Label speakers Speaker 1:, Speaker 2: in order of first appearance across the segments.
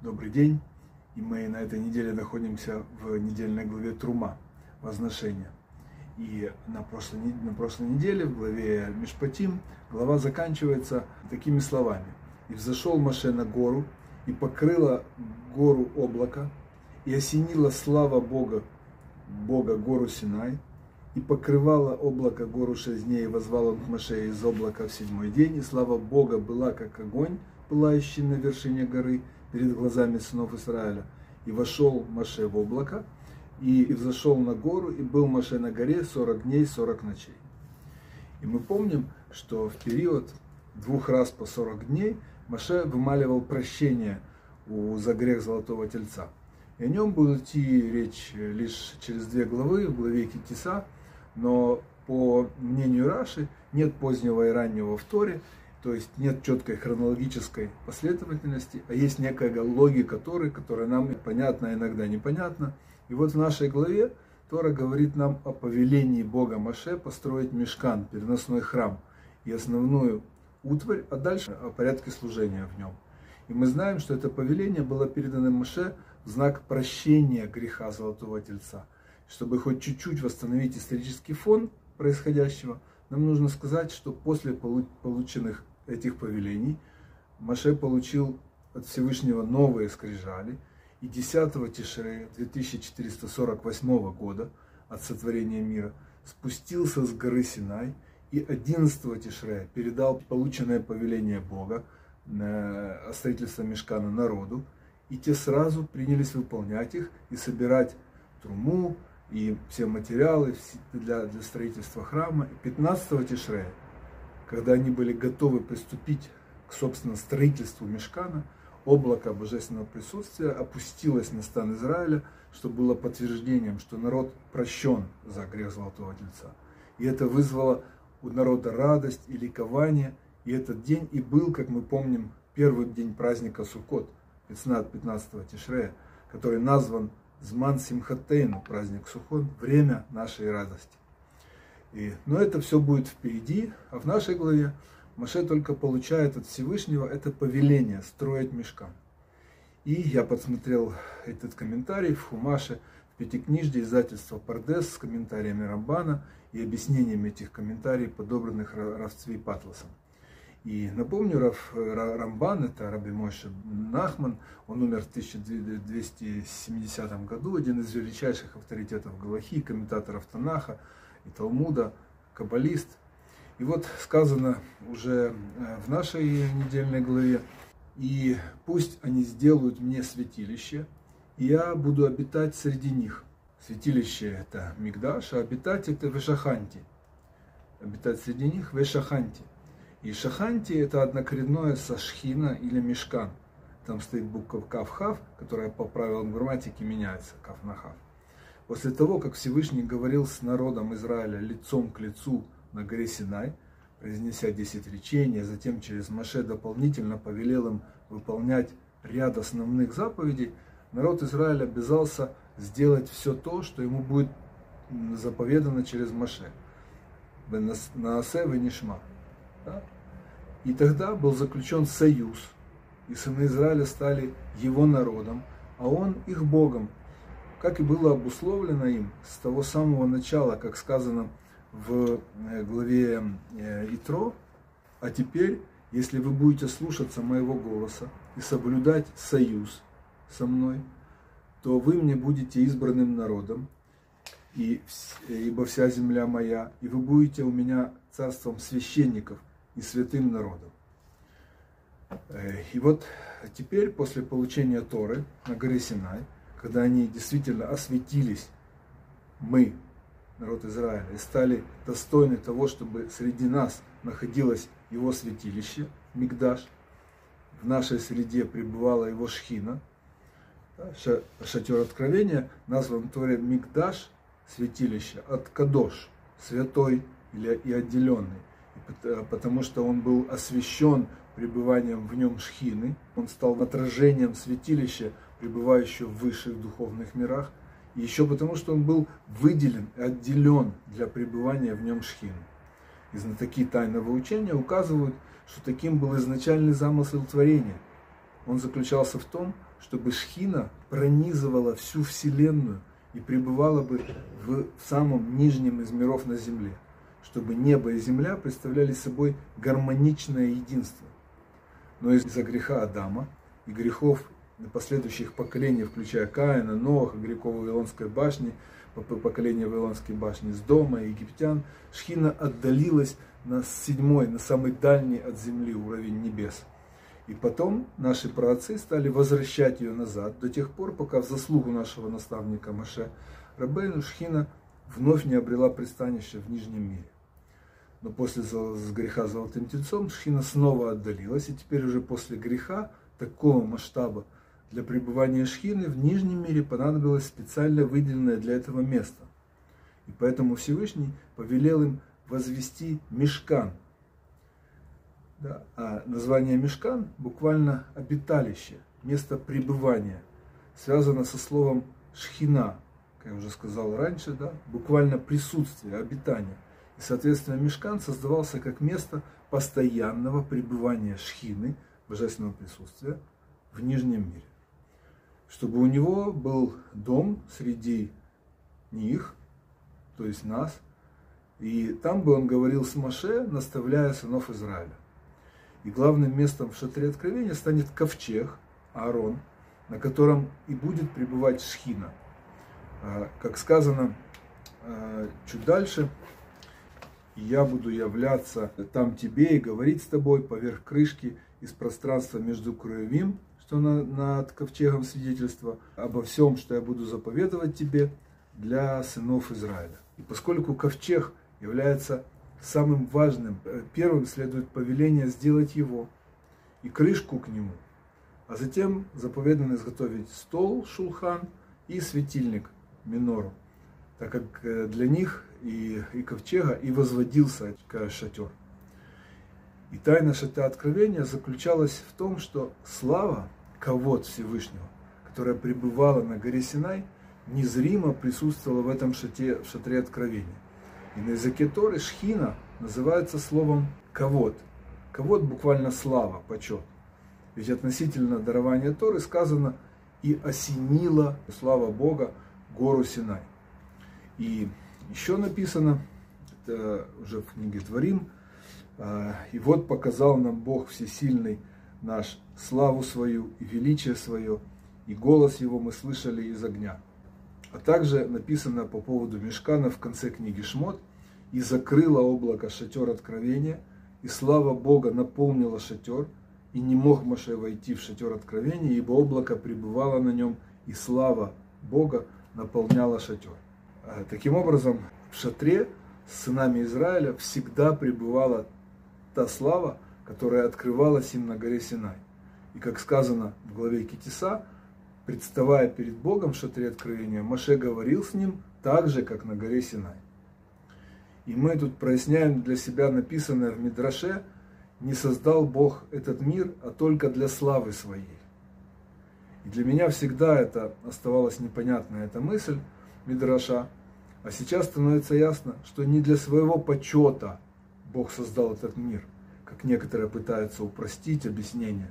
Speaker 1: Добрый день. И мы на этой неделе находимся в недельной главе Трума, Возношения. И на прошлой, на прошлой неделе в главе Мишпатим глава заканчивается такими словами. «И взошел Маше на гору, и покрыла гору облако, и осенила слава Бога, Бога гору Синай, и покрывала облако гору шесть дней, и возвал он к Маше из облака в седьмой день, и слава Бога была как огонь, пылающий на вершине горы, перед глазами сынов Израиля. И вошел Маше в облако, и, взошел на гору, и был Маше на горе 40 дней, 40 ночей. И мы помним, что в период двух раз по 40 дней Маше вымаливал прощение у, за грех Золотого Тельца. И о нем будет идти речь лишь через две главы, в главе Китиса, но по мнению Раши нет позднего и раннего в Торе, то есть нет четкой хронологической последовательности, а есть некая логика Торы, которая нам понятна, а иногда непонятна. И вот в нашей главе Тора говорит нам о повелении Бога Маше построить мешкан, переносной храм и основную утварь, а дальше о порядке служения в нем. И мы знаем, что это повеление было передано Маше в знак прощения греха Золотого Тельца. Чтобы хоть чуть-чуть восстановить исторический фон происходящего, нам нужно сказать, что после полученных этих повелений Маше получил от Всевышнего новые скрижали, и 10 Тишрея 2448 года от сотворения мира спустился с горы Синай и 11 Тишрея передал полученное повеление Бога на строительство мешкана народу, и те сразу принялись выполнять их и собирать труму и все материалы для, для строительства храма. И 15 Тишрея когда они были готовы приступить к, собственно, строительству мешкана, облако божественного присутствия опустилось на стан Израиля, что было подтверждением, что народ прощен за грех Золотого Тельца. И это вызвало у народа радость и ликование. И этот день и был, как мы помним, первый день праздника Суккот, 15, 15 Тишрея, который назван Зман Симхатейну, праздник Сухот, время нашей радости. И, но это все будет впереди, а в нашей главе Маше только получает от Всевышнего это повеление строить мешкан. И я подсмотрел этот комментарий в Хумаше, в Пятикнижде издательства Пардес с комментариями Рамбана и объяснениями этих комментариев, подобранных Равцви Патласом. И напомню, Рав, Рамбан, это Раби Мойша Нахман, он умер в 1270 году, один из величайших авторитетов Галахи, комментаторов Танаха, и Талмуда, каббалист. И вот сказано уже э, в нашей недельной главе, и пусть они сделают мне святилище, и я буду обитать среди них. Святилище это Мигдаш, а обитать это Вешаханти. Обитать среди них Вешаханти. И Шаханти это однокоренное со Шхина или Мешкан. Там стоит буква Кавхав, которая по правилам грамматики меняется, Кав на Хав. После того, как Всевышний говорил с народом Израиля лицом к лицу на горе Синай, произнеся десять речений, а затем через Маше дополнительно повелел им выполнять ряд основных заповедей, народ Израиля обязался сделать все то, что ему будет заповедано через Маше. Наасе Венишма. Да? И тогда был заключен союз, и сыны Израиля стали его народом, а он их Богом, как и было обусловлено им с того самого начала, как сказано в э, главе э, Итро, а теперь, если вы будете слушаться моего голоса и соблюдать союз со мной, то вы мне будете избранным народом, и, ибо вся земля моя, и вы будете у меня царством священников и святым народом. Э, и вот теперь, после получения Торы на горе Синай, когда они действительно осветились, мы, народ Израиля, и стали достойны того, чтобы среди нас находилось его святилище, Мигдаш, в нашей среде пребывала его шхина, шатер откровения, назван Торе Мигдаш, святилище, от Кадош, святой или и отделенный, потому что он был освящен пребыванием в нем шхины, он стал отражением святилища, пребывающего в высших духовных мирах, и еще потому, что он был выделен, отделен для пребывания в нем шхины. И знатоки тайного учения указывают, что таким был изначальный замысел творения. он заключался в том, чтобы Шхина пронизывала всю Вселенную и пребывала бы в самом нижнем из миров на Земле, чтобы небо и земля представляли собой гармоничное единство. Но из-за греха Адама и грехов последующих поколений, включая Каина, Ноаха, грехов Вавилонской башни, поколения Вавилонской башни, с дома, египтян, Шхина отдалилась на седьмой, на самый дальний от земли уровень небес. И потом наши праотцы стали возвращать ее назад до тех пор, пока в заслугу нашего наставника Маше Рабейну Шхина вновь не обрела пристанище в Нижнем мире. Но после греха золотым тельцом Шхина снова отдалилась, и теперь уже после греха такого масштаба для пребывания Шхины в Нижнем мире понадобилось специально выделенное для этого место. И поэтому Всевышний повелел им возвести мешкан. Да, а название мешкан буквально обиталище, место пребывания, связано со словом шхина, я уже сказал раньше, да, буквально присутствие, обитание. И, соответственно, мешкан создавался как место постоянного пребывания шхины, божественного присутствия, в Нижнем мире. Чтобы у него был дом среди них, то есть нас, и там бы он говорил с Маше, наставляя сынов Израиля. И главным местом в шатре откровения станет ковчег, Аарон, на котором и будет пребывать Шхина. А, как сказано а, чуть дальше, я буду являться там тебе и говорить с тобой поверх крышки из пространства между Круевим, что на, над ковчегом свидетельства, обо всем, что я буду заповедовать тебе для сынов Израиля. И поскольку ковчег является самым важным, э, первым следует повеление сделать его и крышку к нему, а затем заповедано изготовить стол, шулхан и светильник, минору, так как э, для них и, и ковчега и возводился шатер. И тайна шата откровения заключалась в том, что слава кого Всевышнего, которая пребывала на горе Синай, незримо присутствовала в этом шате, в шатре откровения. И на языке Торы шхина называется словом кавод. Кавод буквально слава, почет. Ведь относительно дарования Торы сказано и осенила, слава Бога, гору Синай. И еще написано, это уже в книге Творим, «А, и вот показал нам Бог Всесильный наш славу свою и величие свое, и голос его мы слышали из огня. А также написано по поводу Мешкана в конце книги Шмот, и закрыло облако шатер откровения, и слава Бога наполнила шатер, и не мог Маше войти в шатер откровения, ибо облако пребывало на нем, и слава Бога наполняла шатер. А таким образом, в шатре с сынами Израиля всегда пребывала та слава, которая открывалась им на горе Синай. И как сказано в главе Китиса, представая перед Богом в шатре откровения, Маше говорил с ним так же, как на горе Синай. И мы тут проясняем для себя написанное в Мидраше, не создал Бог этот мир, а только для славы своей. И для меня всегда это оставалась непонятная эта мысль Мидраша, а сейчас становится ясно, что не для своего почета Бог создал этот мир, как некоторые пытаются упростить объяснение,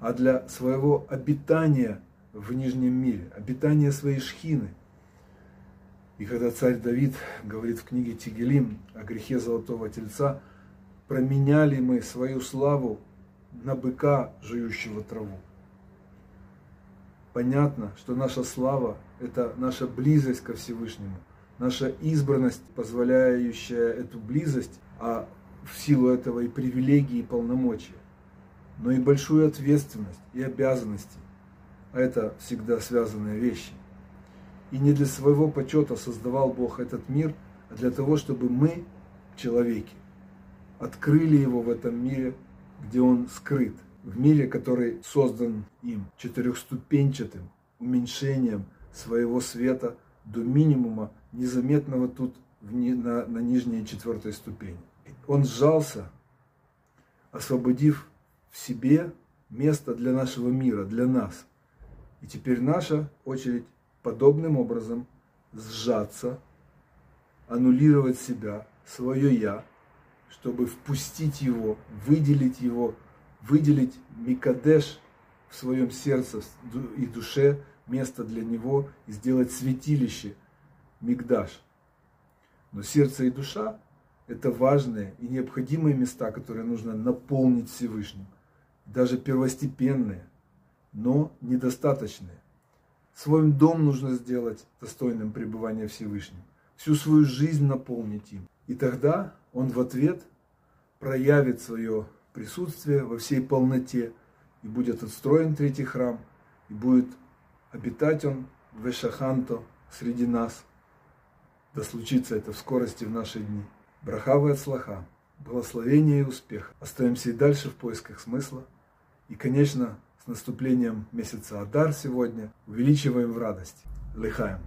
Speaker 1: а для своего обитания в Нижнем мире, обитания своей шхины. И когда царь Давид говорит в книге Тигелим о грехе золотого тельца, променяли мы свою славу на быка, жующего траву. Понятно, что наша слава – это наша близость ко Всевышнему – наша избранность, позволяющая эту близость, а в силу этого и привилегии, и полномочия, но и большую ответственность и обязанности. А это всегда связанные вещи. И не для своего почета создавал Бог этот мир, а для того, чтобы мы, человеки, открыли его в этом мире, где он скрыт. В мире, который создан им четырехступенчатым уменьшением своего света до минимума незаметного тут на, на нижней четвертой ступени. Он сжался, освободив в себе место для нашего мира, для нас. И теперь наша очередь подобным образом сжаться, аннулировать себя, свое «я», чтобы впустить его, выделить его, выделить Микадеш в своем сердце и душе место для него и сделать святилище, мигдаш. Но сердце и душа – это важные и необходимые места, которые нужно наполнить Всевышним. Даже первостепенные, но недостаточные. Свой дом нужно сделать достойным пребывания Всевышним. Всю свою жизнь наполнить им. И тогда он в ответ проявит свое присутствие во всей полноте, и будет отстроен третий храм, и будет обитать он в Эшаханто среди нас. Да случится это в скорости в наши дни. Брахавы от слаха, благословения и успех. Остаемся и дальше в поисках смысла. И, конечно, с наступлением месяца Адар сегодня увеличиваем в радости. Лыхаем.